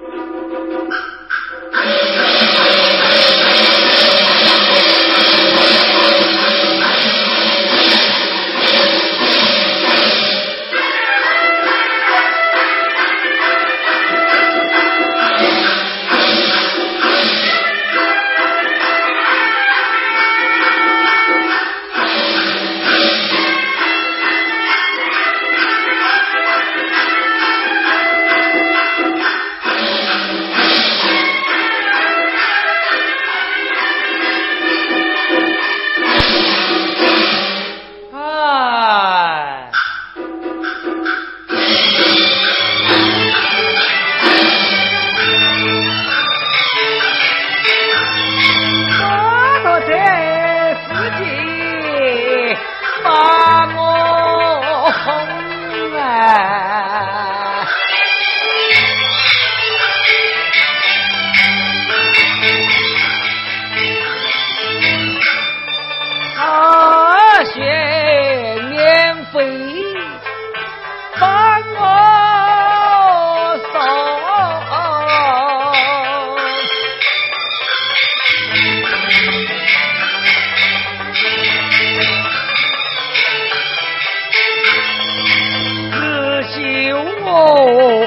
Thank you.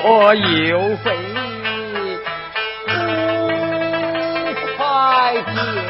我又费五块钱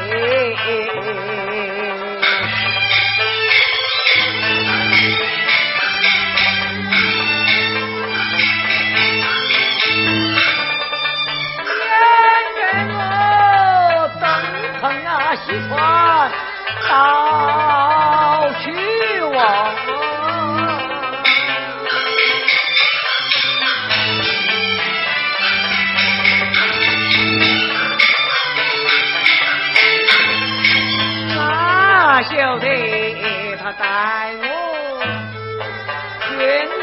带我劝你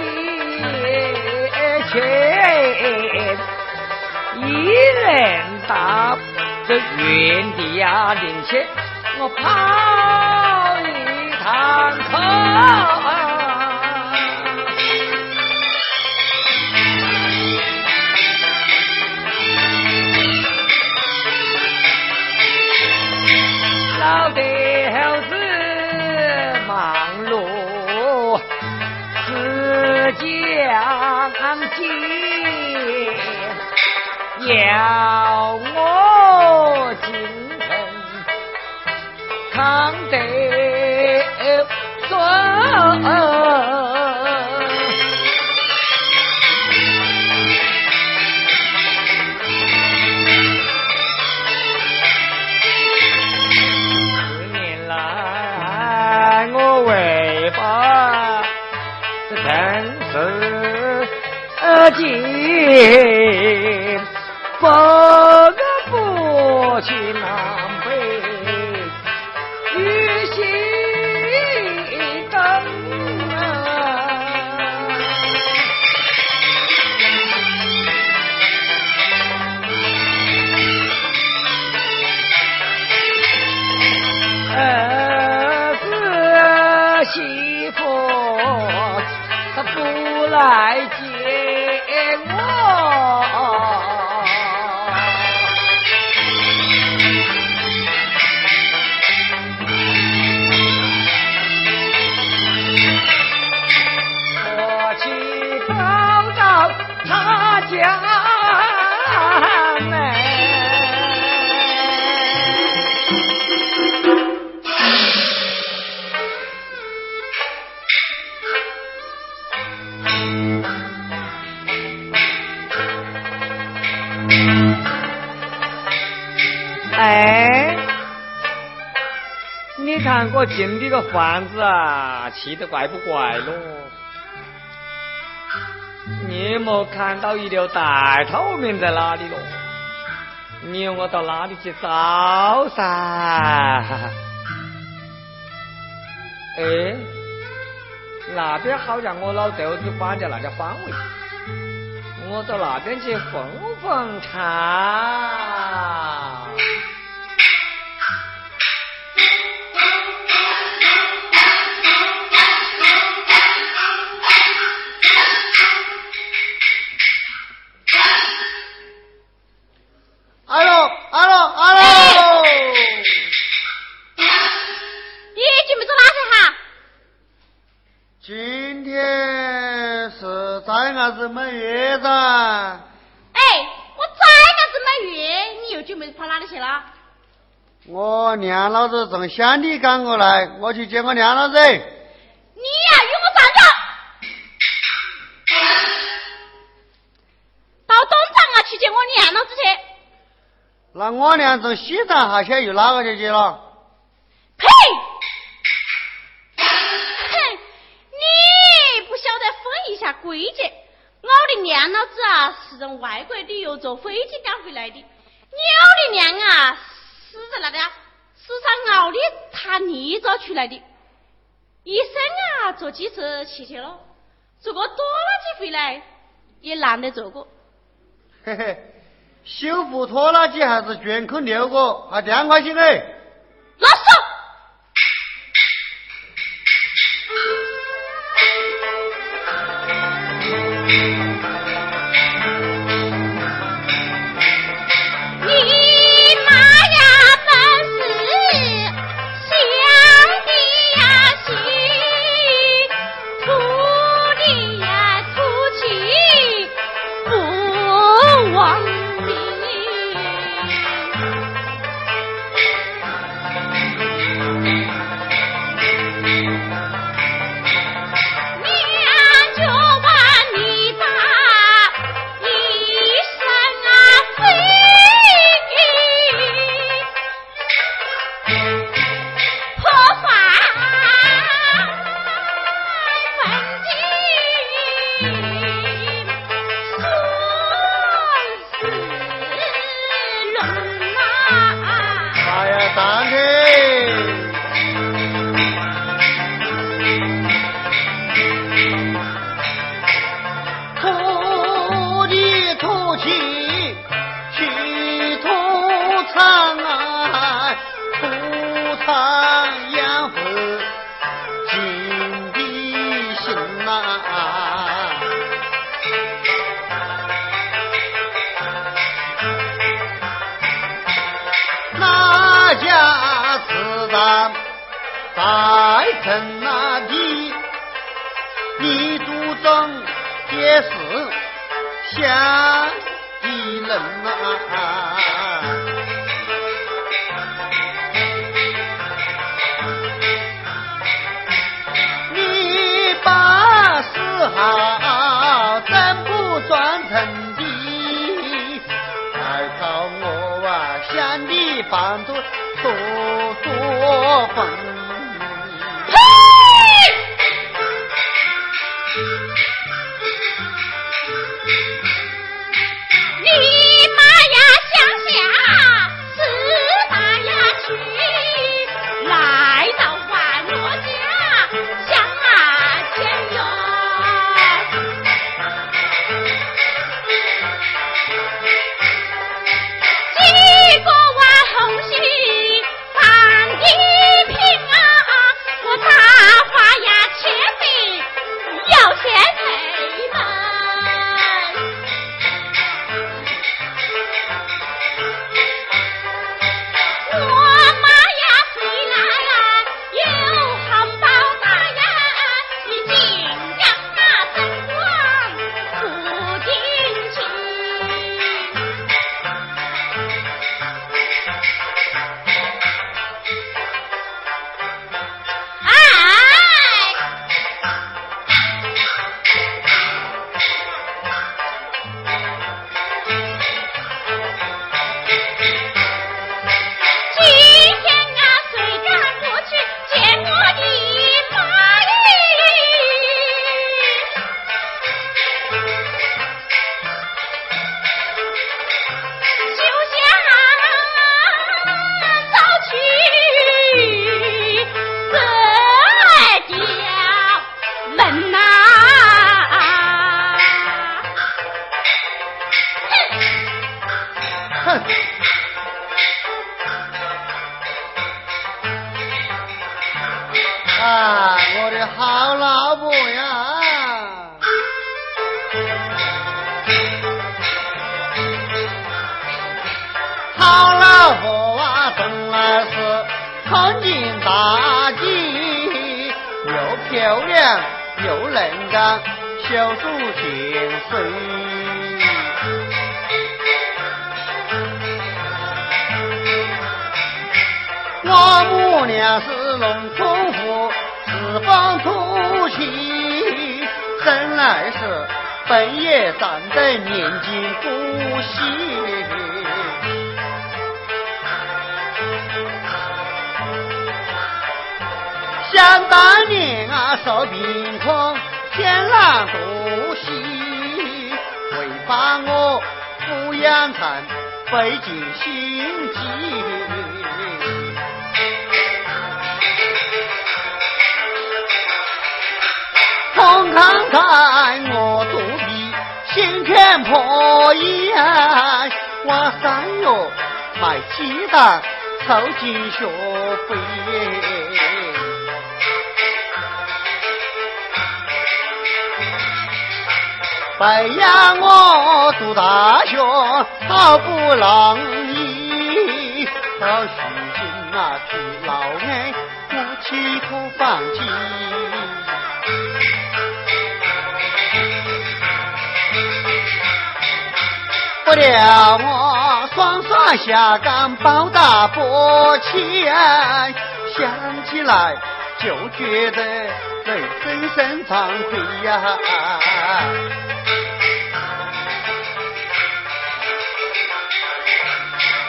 去一人打这原地啊领钱我跑一趟口 Chia 看我进的个房子啊，气得怪不怪咯？你莫看到一条大透明在哪里咯？你我到哪里去找噻？哎，那边好像我老豆子关在那个方位，我到那边去奉奉茶。满月子。哎，我再个子满月，你又准备跑哪里去了？我娘老子从乡里赶过来，我去接我娘老子。你呀，与我站着！到东厂啊，去接我娘老子去。那我娘从西站下去，又哪个去接了？是从外国旅游坐飞机赶回来的。鸟的娘啊！死在那个市上熬的他泥沼出来的，一生啊坐几次汽车了，坐过多拉几回来也难得坐过。嘿嘿，修复拖拉机还是全坑六个，还两块钱哎。老土气，气土藏啊，土藏养父金的心呐、啊。家祠堂在城那地，你祖宗皆是。想你人啊，你把四号灯不转成的，还靠我啊，向你帮助多多。漂亮又能干小树甜水我母娘是农村妇四方土气生来是奔也长得年轻不息。想当年啊，受病狂，天狼多喜，为把我抚养成费尽心机。痛看看我肚皮，心全破衣，我三月卖鸡蛋凑进学费。培养我读大学，好不容易，到如今那去老安，我岂可放弃？不料我双双下岗，抱大伯钱，想起来就觉得人生生惭愧呀。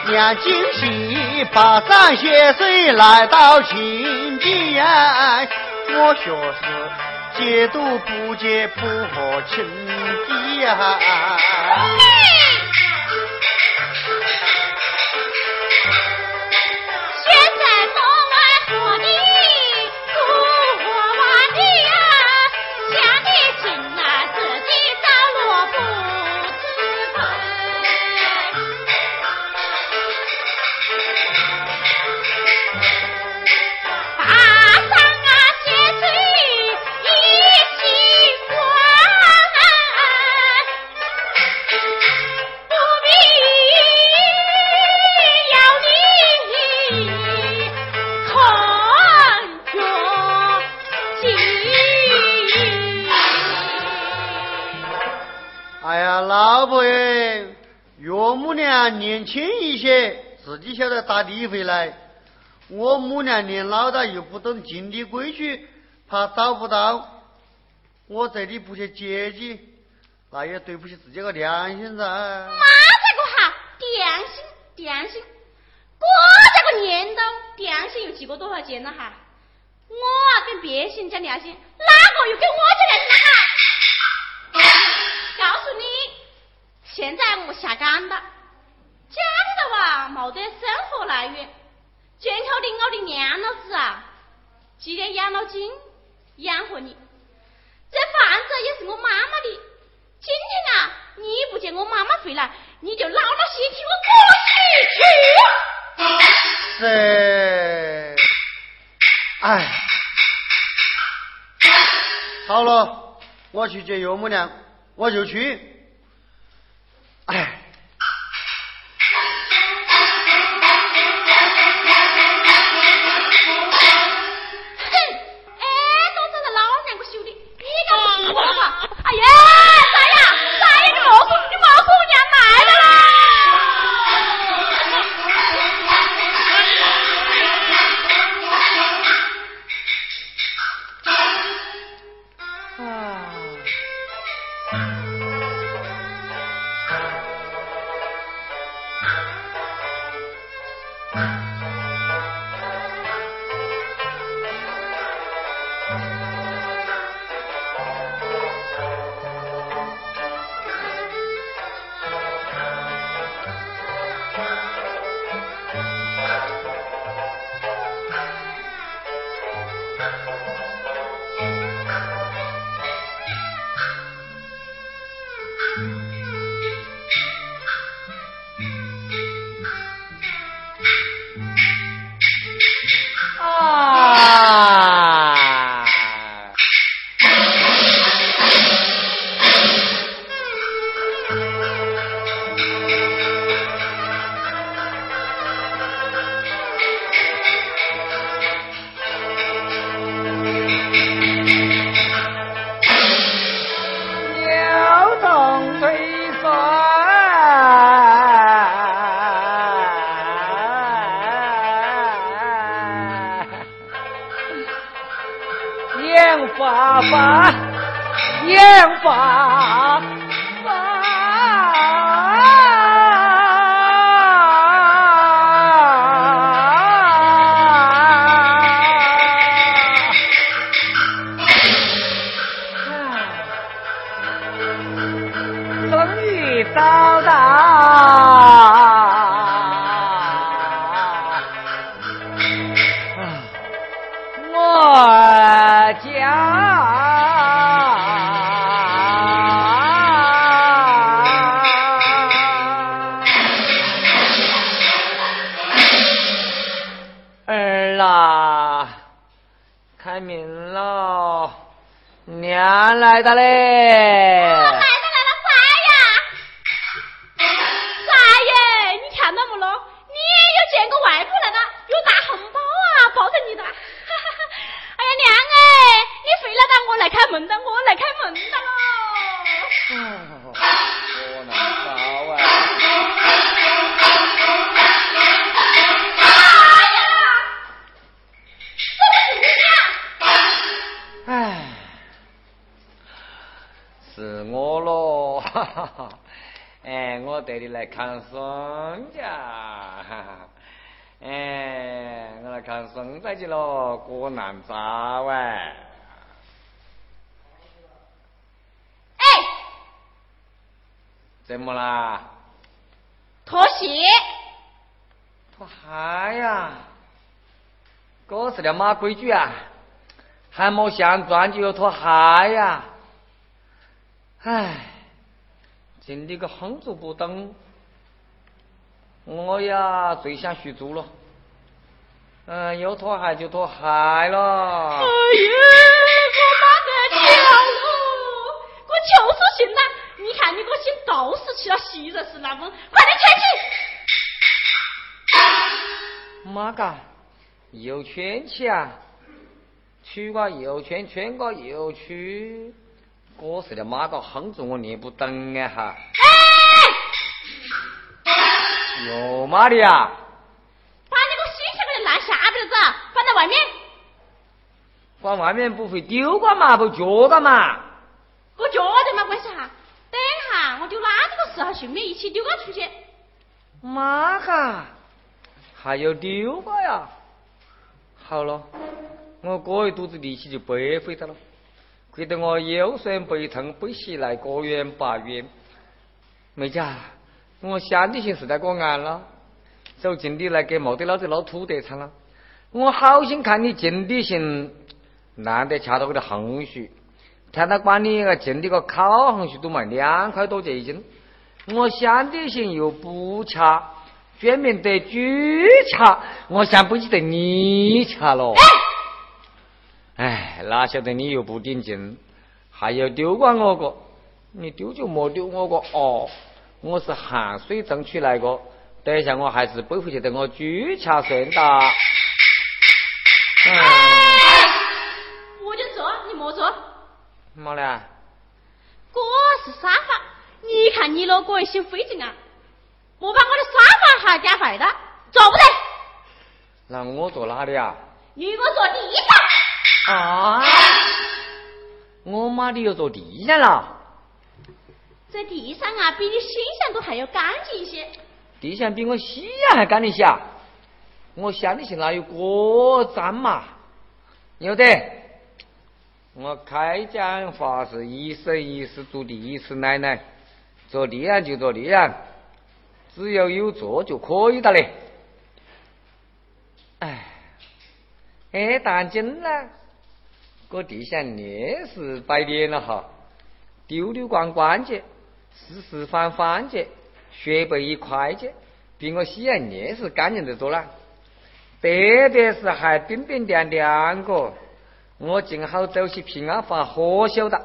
娘今夕跋山涉水来到秦地，我学是戒毒不戒不和情敌呀。年轻一些，自己晓得打理回来。我母娘年老了又不懂经理规矩，怕找不到我这里不去接济，那也对不起自己个良心噻。妈这个哈，良心良心，我这个年头良心有几个多少钱了哈？我啊跟别人讲良心，哪个又跟我讲良心？告诉你，现在我下岗了。啊，没得生活来源，全靠你我的娘老子啊，寄点养老金养活你。这房子也是我妈妈的，今天啊，你不见我妈妈回来，你就老老实替我过去。是，哎，好了，我去接岳母娘，我就去。哎。来的嘞！来了来了，三呀！三爷，你看到没咯？你又见过外婆来了，有大红包啊，抱着你的。哎呀娘哎，你非来让我来开门的，我来开门的喽。我难搞啊！哈哈哈！哎，我带你来看孙家！哎，我来看孙子去喽，过难找哎！哎，怎么啦？脱鞋？脱鞋呀？这是条马规矩啊！还没相撞就要脱鞋呀？哎，真的个哼着不等，我呀最想学猪了。嗯，要拖鞋就拖鞋了。哎呀，我妈得跳了！我就是信了，你看你个心都是起了昔日是那么，快点圈起！妈个，又圈起啊！取个又圈，圈个又取。我是的妈个哼着我念不懂啊哈！哟妈的呀！把那个新下面的烂下边子放在外面，放外面不会丢个嘛？不觉得嘛？我觉得嘛关系哈。等一下我丢哪这个时候顺便一起丢个出去。妈哈！还要丢个呀？好了，我这一肚子力气就白费的了。亏得我腰酸背痛，背起来个远八远。妹子，我想的心是在过安了，走近的来给毛的老子捞土得产了。我好心看你近的行，难得掐到我的红薯，看到管你个近的个烤红薯都卖两块多钱一斤。我想的行又不掐，专门得猪掐，我想不起得你掐了。哎，哪晓得你又不顶劲，还要丢光我个？你丢就莫丢我个哦！我是汗水争取来个，等一下我还是背回去等我举掐算的。哎，我就坐，你莫坐。嘛呢？这是沙发，你看你那个心费劲啊！莫把我的沙发还夹坏的，坐不得。那我坐哪里啊？你给我坐地上。啊！我妈的又坐地上了，在地上啊，比你心想都还要干净一些。地上比我西洋还干净些啊，我想的是哪有这脏嘛？有的，我开讲话是一生一世做第一次奶奶，做地上就做地上，只要有做就可以的嘞。哎，哎，当真了。个地上烈是摆脸了哈，丢丢光光节，四四方方的，雪白一块的，比我西洋烈是干净得多了。特别是还冰冰凉凉个，我正好走起平安发火晓得。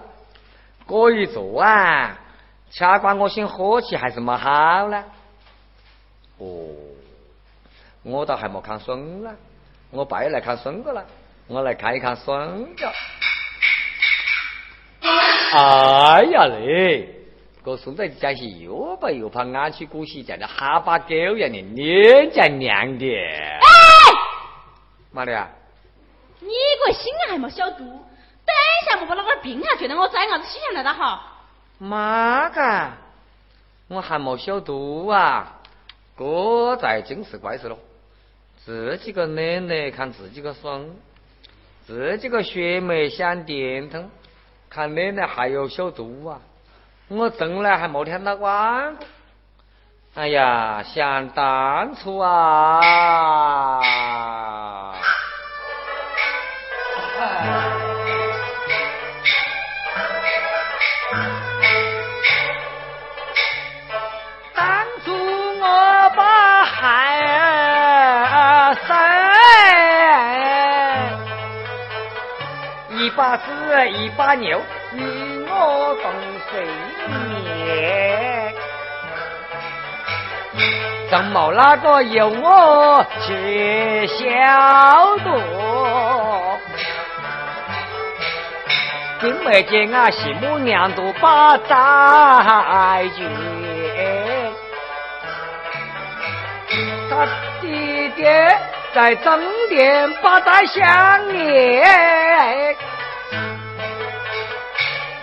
这一坐啊，恰管我先火气还是蛮好呢。哦，我倒还没看孙啊，我拜来看孙哥了。我来看一看孙子。哎呀嘞，这孙子讲些又白又胖，安起鼓起，像那哈巴狗一样的，脸颊亮的。哎，妈的啊！你个心还没消毒，等一下，莫把那个病啊，觉得我崽伢子洗下来的好。妈个，我还没消毒啊！哥在真是怪事了！自己个奶奶看自己个爽，自己个血脉想电通，看奶奶还要消毒啊！我从来还没听他管过。哎呀，想当初啊！当初我把孩儿生，一把屎一把尿，与我共睡眠。怎么那个由我去消毒？今没见啊，媳母娘都把债绝，他爹爹在正殿把债相连，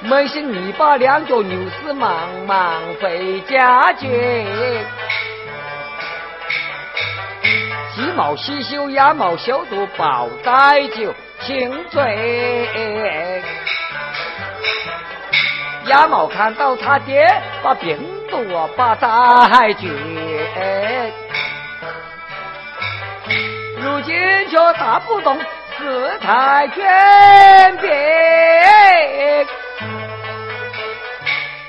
没心你把两脚牛屎忙忙回家去。鸡毛洗修，鸭毛消毒，抱带酒清醉。鸭毛看到他爹把病毒啊把带绝，如今却打不动事态转变，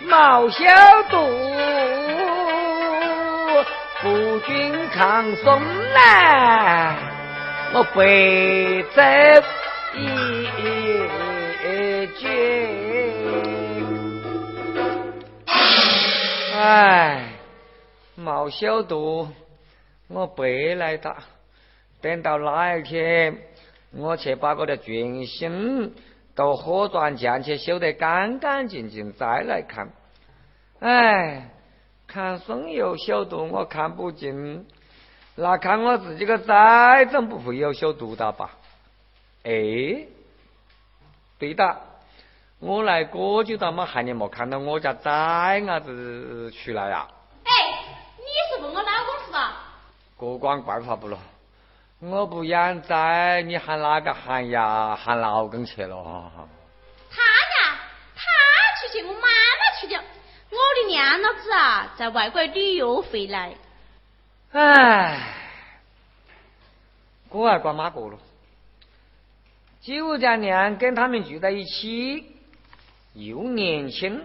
毛消毒。夫君抗松来，我背走一句。唉，冇消毒，我背来的。等到那一天，我去把我的军心都火转前去修得干干净净，再来看。哎。看松油消毒，我看不进，那看我自己个崽总不会有消毒的吧？哎，对的，我来过久了嘛，还你没看到我家崽伢子出来呀？哎，你是问我老公是吧？各管不咯？我不养崽，你喊哪个喊呀？喊老公去了？他呀，他去接，我妈妈去的。我的娘老子啊，在外国旅游回来。唉，我还管妈过了。九家娘跟他们住在一起，又年轻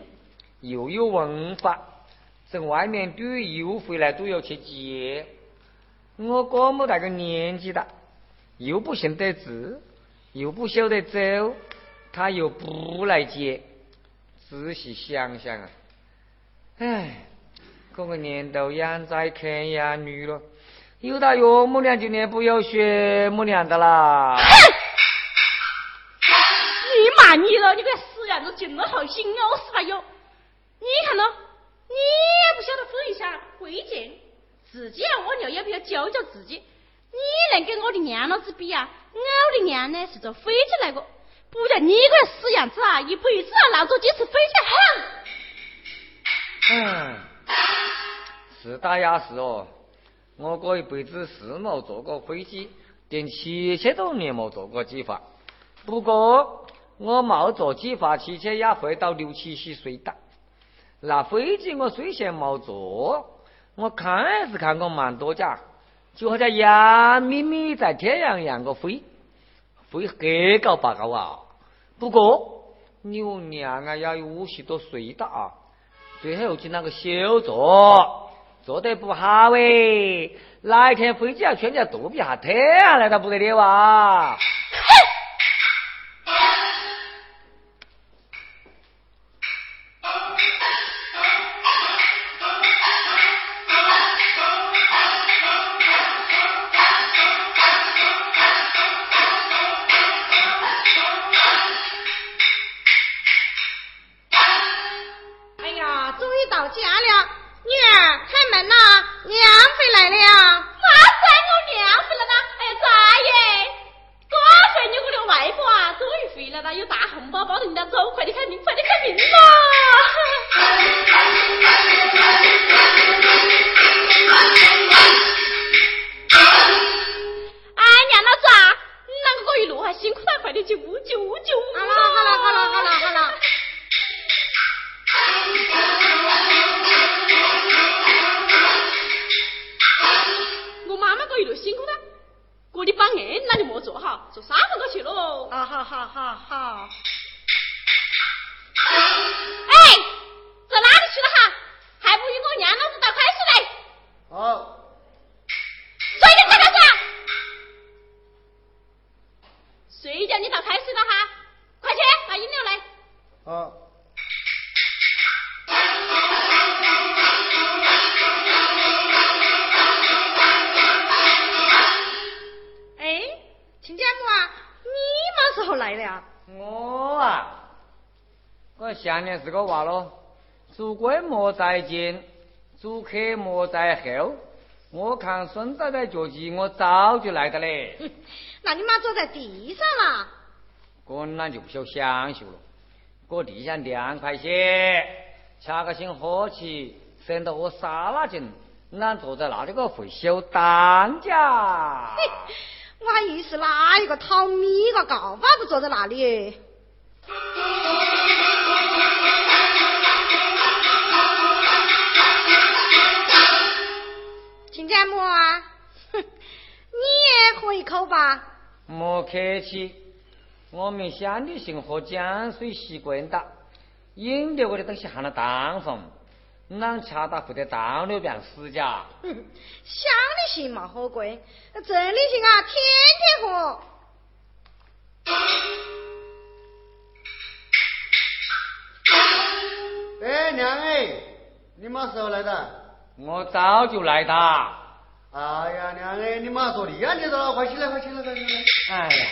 又有文化，在外面旅游回来都要去接。我哥么大个年纪大，又不行得字，又不晓得走，他又不来接。仔细想想啊！唉，这个年头养崽看养女了，有大岳母娘今年不要学母娘的啦。你骂你了，你个死样子，真的好心哦，是吧哟？你看咯，你也不晓得分一下贵贱，自己要我尿要不要教教自己？你能跟我的娘老子比啊？我的娘呢是坐飞机来过，不像你个死样子啊，一辈子啊闹着几次飞机，哼！嗯，是打也是哦，我哥一辈子是没坐过飞机，连汽车都连没坐过几发。不过我没坐几发汽车也会到六七十岁的。那飞机我虽然没坐，我看是看过蛮多架，就好像杨咪咪在天上样个飞，飞黑高八高啊。不过牛娘啊，要有五十多岁的啊。最后去那个修坐，坐得不好哎！哪一天飞机要全家肚皮下天下来，那不得了啊！你倒开水了哈？快去把饮料来。好。哎，亲家母啊，你嘛时候来的呀？我啊。我想念是个娃咯，祝贵莫在前，祝客莫在后。我看孙仔仔脚迹，我早就来的嘞。那你妈坐在地上了？我那就不晓享受了。搁地下凉快些，恰个心火气，省得我沙拉劲，俺坐在那里个会修当家。我还以为是哪一个讨米个告发不坐在那里。家母啊，哼，你也喝一口吧。莫客气，我们乡里姓喝江水习惯的，饮料我的东西含了淡风，俺恰到会得倒流便死家。哼，乡里姓嘛喝贵，镇里姓啊天天喝。哎，娘哎，你嘛时候来的？我早就来哒。哎呀，娘哎，你妈坐地呀？你了，快起来，快起来，快起来！哎呀，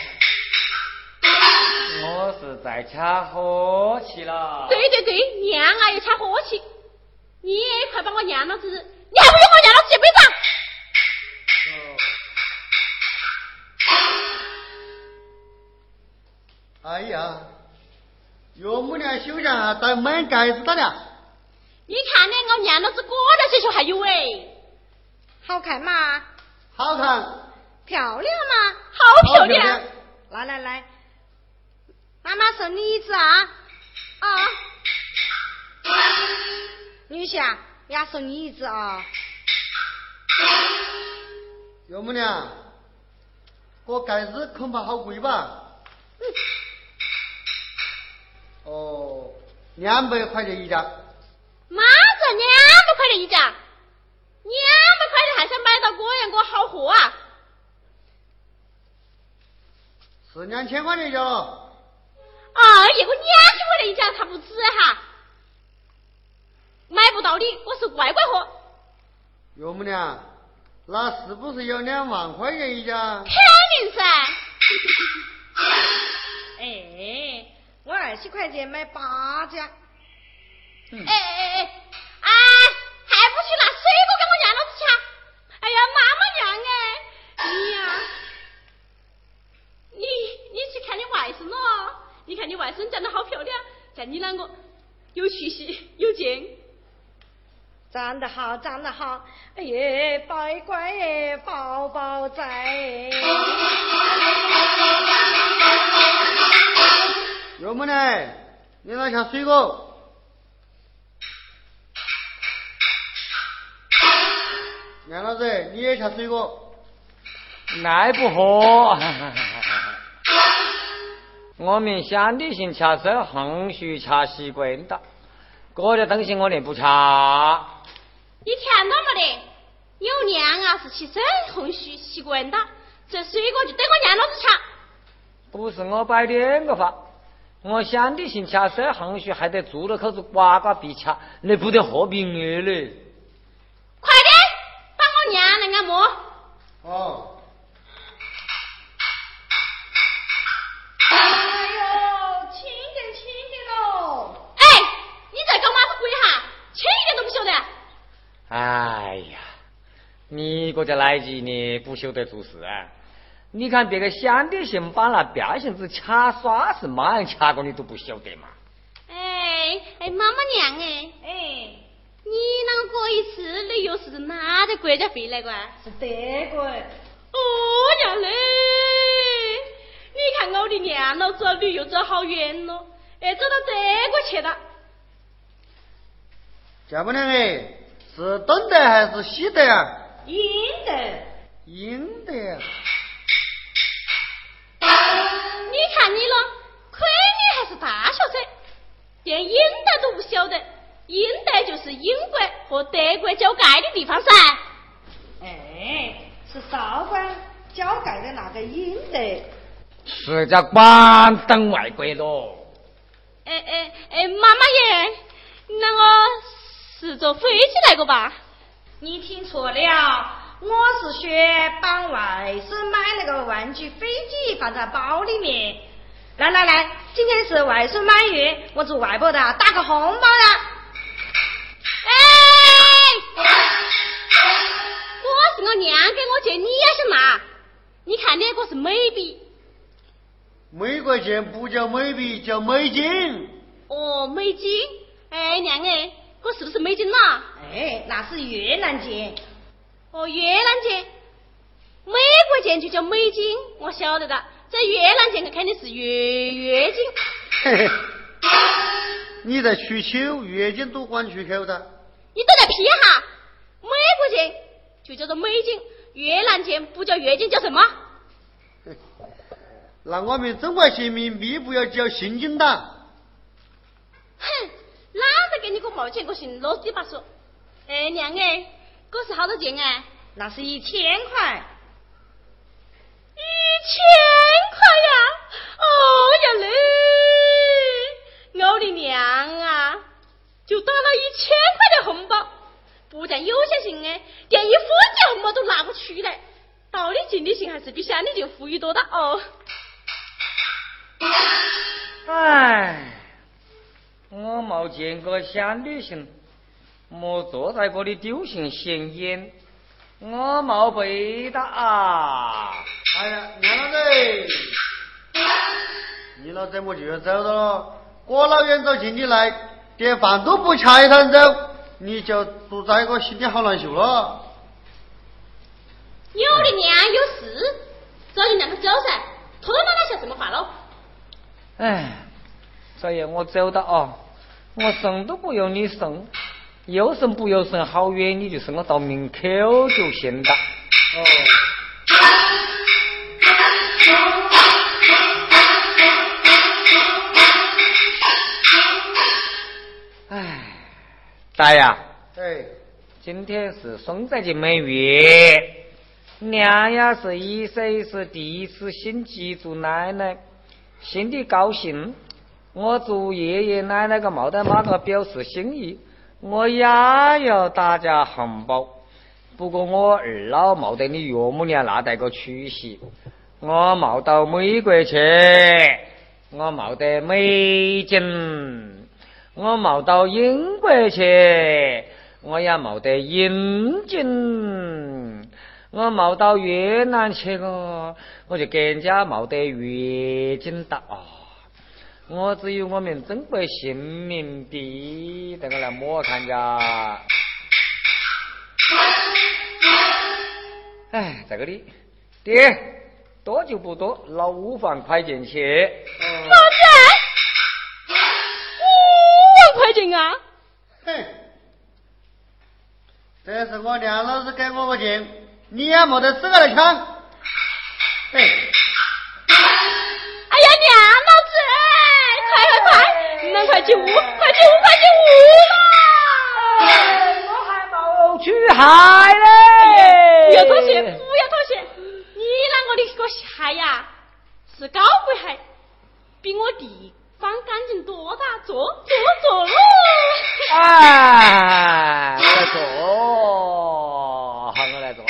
我是在掐火气了。对对对，娘啊要掐火气，你也快把我娘老子，你还不用我娘老子一辈子？哎呀，岳母娘休假带满盖子的了。你看，呢我娘老子裹着些球还有哎，好看吗？好看。漂亮吗？好漂亮。来来来，妈妈送你一只啊啊！女婿，也送你一只啊。岳母娘，这盖子恐怕好贵吧？嗯哦，两百块钱一家。妈子，两百块钱一家，两百块钱还想买到果样果好货啊？是两千块钱一家了。哎呀，我两千块钱一家，他不止哈，买不到的，我是乖乖货。岳母娘，那是不是有两万块钱一家？肯定噻。哎，我二十块钱买八家。哎哎哎哎，还不去拿水果给我娘老子吃？哎呀，妈妈娘哎，你呀，你你去看你外甥咯，你看你外甥长得好漂亮，像你啷个有气息有劲？长得好，长得好，哎呀，乖乖哎，宝宝在。岳母呢？你拿下水果。娘老子，你也吃水果？爱不喝。我们乡里人吃手横须吃习惯的，这的东西我连不吃。你看到没得？有娘啊是吃手横须习惯的，这水果就等我娘老子吃。不是我摆两个法，我想的行吃这红须还得做了口子瓜瓜皮吃，那不得喝名额嘞。快点！娘来按摩。哦。哎呦，轻点，轻点喽！哎，你在搞嘛子鬼哈？轻一点都不晓得。哎呀，你个叫来劲呢，不晓得做事啊！你看别个乡里姓把那彪性子掐耍是嘛样掐过，你都不晓得嘛？哎哎，妈妈娘哎哎。你啷个过一次旅游是哪个国家回来个？是德国。哦娘嘞！你看我的娘老子旅游走好远咯，哎，走到德国去了。丈母娘哎，是东德还是西德啊？英德。英德。你看你了，亏你还是大学生，连英德都不晓得。英德就是英国和德国交界的地方噻。哎，是韶关交界的那个英德。是叫关东外国咯。哎哎哎，妈妈耶，那我是坐飞机来过吧？你听错了，我是学帮外孙买那个玩具飞机，放在包里面。来来来，今天是外孙满月，我祝外婆的打个红包啦！哎，我是我娘给我借，你也是嘛？你看那个是美币。美国钱不叫美币，叫美金。哦，美金。哎，娘哎，我是不是美金呐？哎，那是越南钱。哦，越南钱。美国钱就叫美金，我晓得的。在越南钱，肯定是越越金。嘿嘿。你在取秋，月经都管出口的。你都在批哈？美国钱就叫做美金，越南钱不叫越金，叫什么？那我们中国人民币不要叫现金的。哼，懒得给你个毛钱，我信啰里吧嗦。哎，娘哎，这是好多钱哎？那是一千块。一千块呀！哦呀嘞，我的娘啊！就打了一千块的红包，不但有些人哎，连一分钱红包都拿不出来。到底尽的行还是比乡里就富裕多的哦。哎，我没见过乡里行，莫坐在这里丢尽闲言。我没背的啊！哎呀，娘老子，你老怎么就要走了？我老远走进你来，连饭都不吃一趟走，你就住在我心里好难受了。有的娘有事，早就让他走噻，拖到哪说什么话喽？哎，少爷，我走的哦，我送都不用你送，有送不有送，好远你就送我到门口就行了。哦。哎，大爷。哎。今天是双十节满月，娘呀是一生是第一次新祭祝奶奶。心里高兴，我祝爷爷奶奶个冇得马个表示心意，我也要大家红包。不过我二老冇得你岳母娘那带个出息，我冇到美国去，我冇得美金，我冇到英国去，我也冇得英金。我冇到越南去个，我就更加冇得越金的啊！我只有我们中国姓名币，等我来摸看家。哎，在这里，爹，多就不多，老五万块钱去。啥子？五万块钱啊？哼，这是我梁老师给我的钱。你也没得资格来抢！哎，进屋，快进屋，快进屋啦！我还没去嗨嘞！不要妥协，不要妥协！你啷个的个鞋呀？是高贵鞋，比我地方干净多大？坐坐坐喽！哎，坐，我来坐了。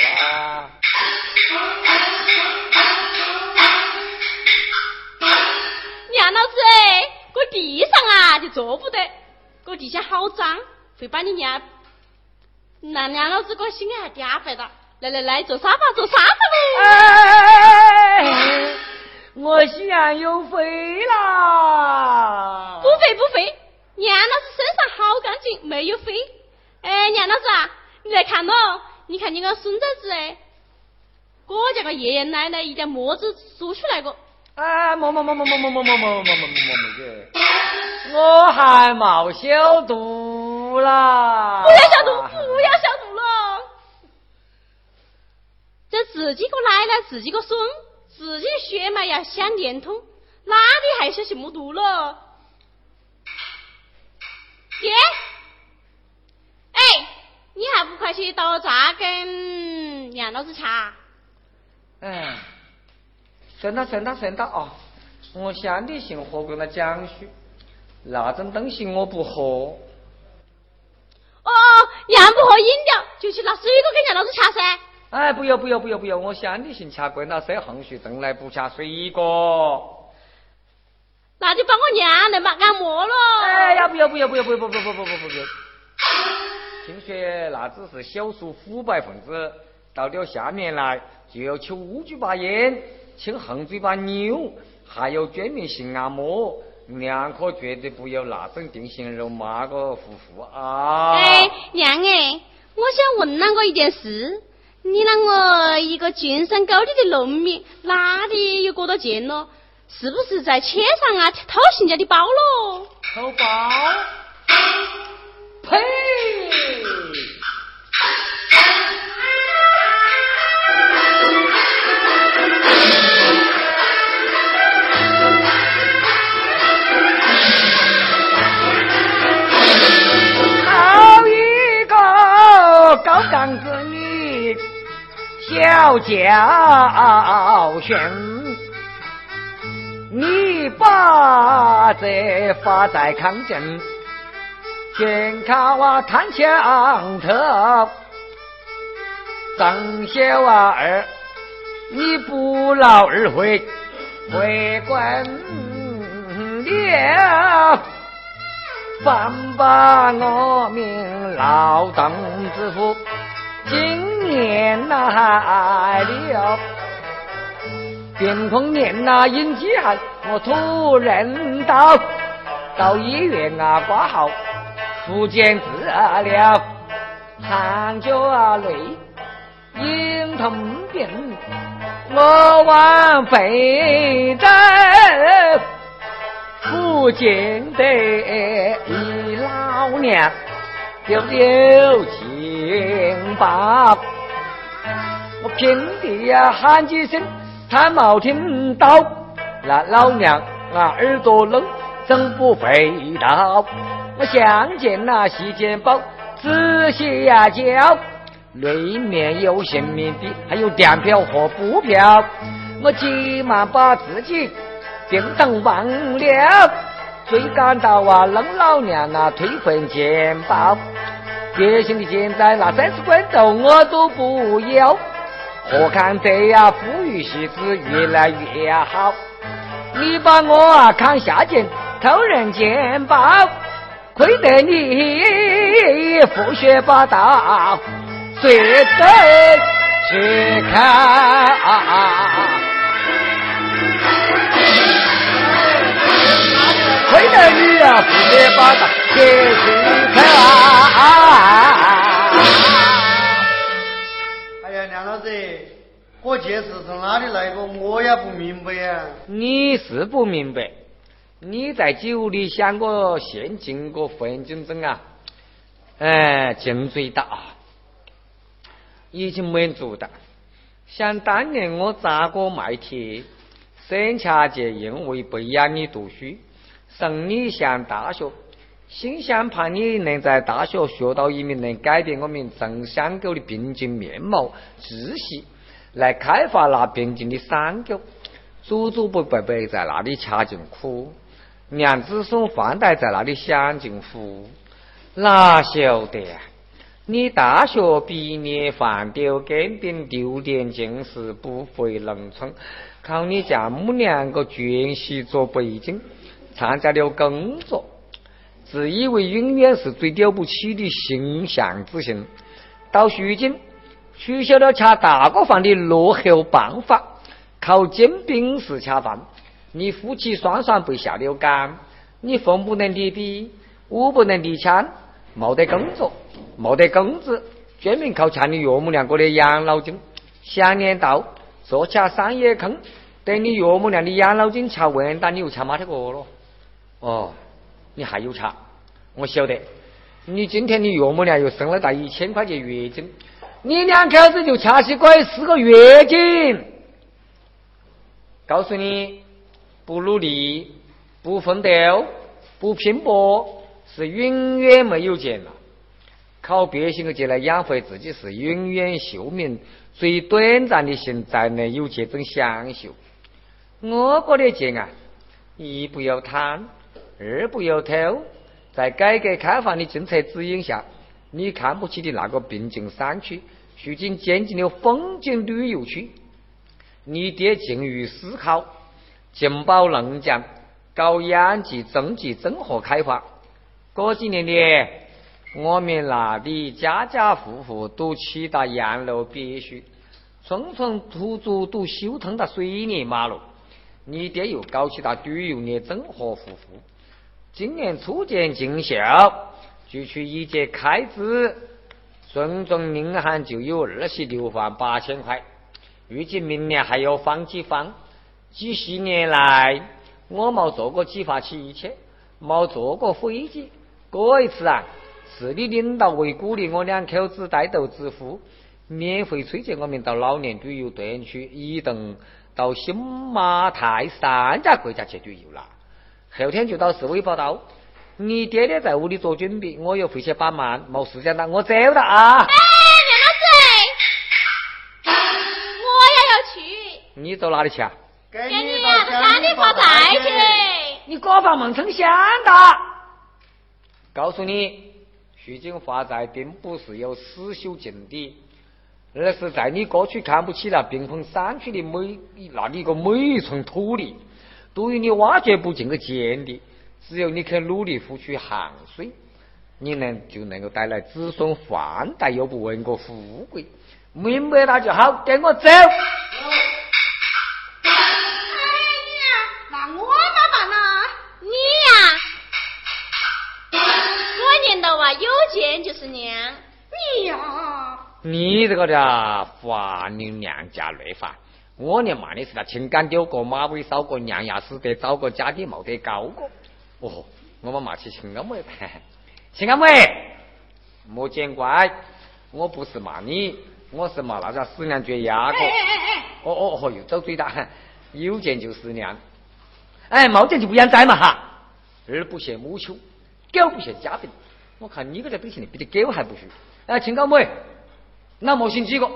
老子，地上啊就坐不得，这地下好脏，会把你娘，那娘老子个心里还嗲坏的。来来来，坐沙发，坐沙发喽！我心眼又肥啦！不肥不肥，娘老子身上好干净，没有肥。哎，娘老子啊，你来看喽，你看你个孙崽子哎，我家个爷爷奶奶一点墨子输出来过。哎，莫莫莫莫莫莫莫莫莫莫莫莫莫我还冇消毒啦！不要消毒，不要消毒了。这自己个奶奶，自己个孙，自己的血脉要相连通，哪里还小心么毒了？爹，哎，你还不快去倒茶跟娘老子茶？嗯，算了算了算了啊！我向你信喝过了讲书，那种东西我不喝。哦，娘不喝饮料，就去拿水果给人家老子掐噻。哎，不要不要不要不要！我向你行掐关了塞横须正来不掐水果。那就帮我娘来嘛按摩了。哎呀，不要不要不要不要不不不不不不要！听说那只是少数腐败分子，到了下面来就要求乌鸡巴烟，亲横嘴巴牛，还有专门性按摩。娘可绝对不要那种定心肉麻个夫妇啊！哎，娘哎，我想问那个一件事，你那个一个晋升高地的农民，哪里有过多贱了？是不是在车上啊偷人家的包喽？偷包？呸！要教训。你把这发在康镇，全靠我探墙头，张小二，你不劳而回回官了，反把我命劳动之父今年来了。边碰年呐，引饥寒，我突然到到医院啊挂号，复检治疗，汗脚啊累，咽痛病，我往北走，不见得一老娘丢丢情报，我平地呀喊几声。他没听到，那老娘啊耳朵聋，怎不回答？我相见那细肩包，仔细呀瞧，里面有姓名的，还有电票和布票。我急忙把自己叮当忘了，追赶到啊弄老娘啊退回钱包，别姓的现在那三十关头我都不要。我看这呀，富裕戏子越来越好。你把我啊砍下贱，偷人钱包，亏得你复学八道，谁都去看。亏得你啊复学八道，谁去看。我见是从哪里来的，我也不明白呀。你是不明白？你在酒里想个陷阱个范金珍啊？哎，颈椎大，已经满足的。想当年我砸锅卖铁，沈恰杰因为不养你读书，送你上大学，心想盼你能在大学学到一名能改变我们城乡沟的平静面貌知识。来开发那边境的山沟，祖祖辈辈在那里吃尽苦，娘子孙换代在那里享尽福，哪晓得啊？你大学毕业放丢根饼，丢点进士，不回农村，靠你家母两个全息做背景，参加了工作，自以为永远是最了不起的形象之星，到如今。取消了吃大锅饭的落后办法，靠煎饼式吃饭。你夫妻双双被下了岗，你风不能离笔，武不能离枪，没得工作，没得工资，专门靠抢你岳母两个的养老金。想念到，坐下山也坑，等你岳母娘的养老金吃完蛋，你又吃马铁锅了。哦，你还有吃？我晓得，你今天你岳母娘又生了大一千块钱月金。你两口子就掐起拐四个月经，告诉你，不努力、不奋斗、不拼搏，是永远没有钱了。靠别性的钱来养活自己，是永远寿命最短暂的现在能有这种享受。我国的钱啊，一不要贪，二不要偷。在改革开放的政策指引下，你看不起的那个滨江山区，如今建进了风景旅游区。你爹静于思考，劲爆嫩匠，搞养鸡、增级、综合开发。过几年的，我们那里家家户户都起到洋楼别墅，村村土主都修通了水泥马路。你爹又搞起了旅游的综合服务。今年初见尽孝，就去一节开支，顺中银行就有二十六万八千块。预计明年还要放几放。几十年来，我冇坐过几发汽车，冇坐过飞机。过一次啊，市里领导为鼓励我两口子带头致富，免费推荐我们到老年旅游队区移动到新马泰三家国家去旅游了。后天就到市委报道。你爹爹在屋里做准备，我又回去把忙，没时间了，我走了啊我也要去。你走哪里去啊？给你到山里发财去。你哥把梦成想的。告诉你，如今发财并不是有死修尽的，而是在你过去看不起那冰封山区的每那里一个每一寸土地，都有你挖掘不尽的潜力。只有你肯努力付出汗水，你能就能够带来子孙换代，又不问个富贵。明白了就好，跟我走。有钱就是娘，你呀，你这个的法你娘家累法。我连骂你是他情感丢过，马尾烧过，娘牙死得早过，家底没得高过。哦，我们骂起情感妹，情感妹，莫见怪，我不是骂你，我是骂那个死娘绝丫个。哦哦哦，又遭罪大，有见就是娘。哎，没见就不养崽嘛哈。儿不嫌母穷，狗不嫌家贫。我看你个这表现的比这狗还不如。哎，亲家妹，那莫信几个？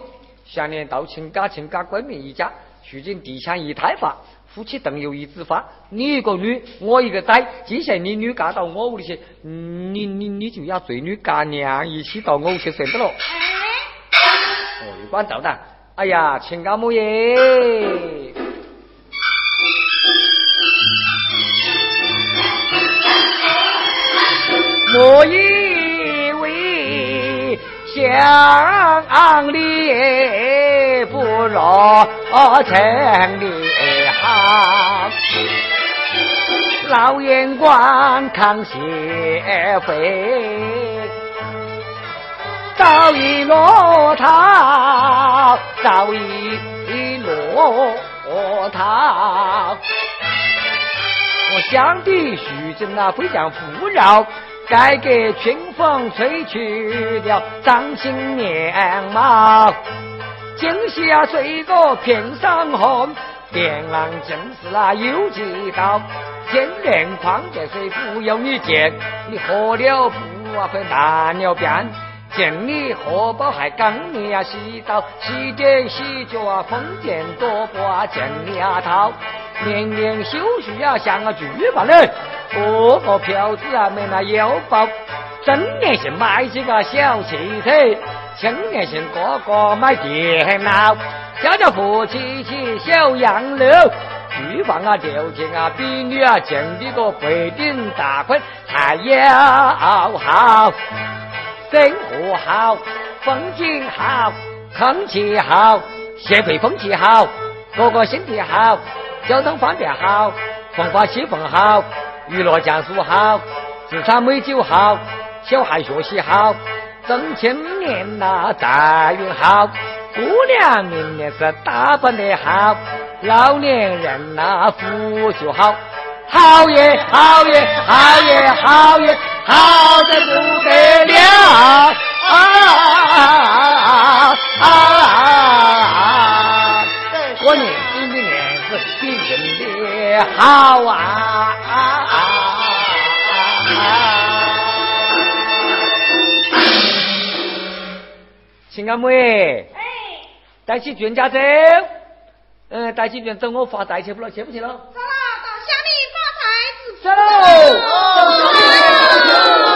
下年到亲家亲家闺蜜一家，如今地产一胎发，夫妻同有一枝花，你一个女，我一个仔。接下来你女嫁到我屋里去，你你你就要随女嫁娘一起到我屋去算得了。哦，又管豆的。哎呀，亲家母耶！我以为乡里不如城里好，老眼光看协会，早已落逃，早已落逃。我想的徐峥啊，非常富饶。改革春风吹去了张新面貌，今夏水果片上红，电浪正是啊有几道，天然矿泉水不要你见，你喝了不啊会烂了变，见你荷包还刚你呀洗澡，洗脸洗脚啊封建多不啊见你啊套，年年休息啊像个巨蟒人。个个票子啊没那腰包，中年是买几个小汽车，青年是个个买电脑，家家户起起小洋楼，厨房啊条件啊比你啊建的个北顶大坤还要好，生活好，风景好，空气好，社会风气好，个个身体好，交通方便好，文化气氛好。娱乐讲述好，职场美酒好，小孩学习好，挣钱年呐财运好，姑娘明年是打扮得好，老年人呐福就好，好耶好耶好耶好耶，好的不得了啊啊啊！过年新的年是喜人的。好啊！亲阿妹，哎，带起全家走，嗯，带起全家走，我发财去不喽？去不去了？走了，到乡里发财走富去喽！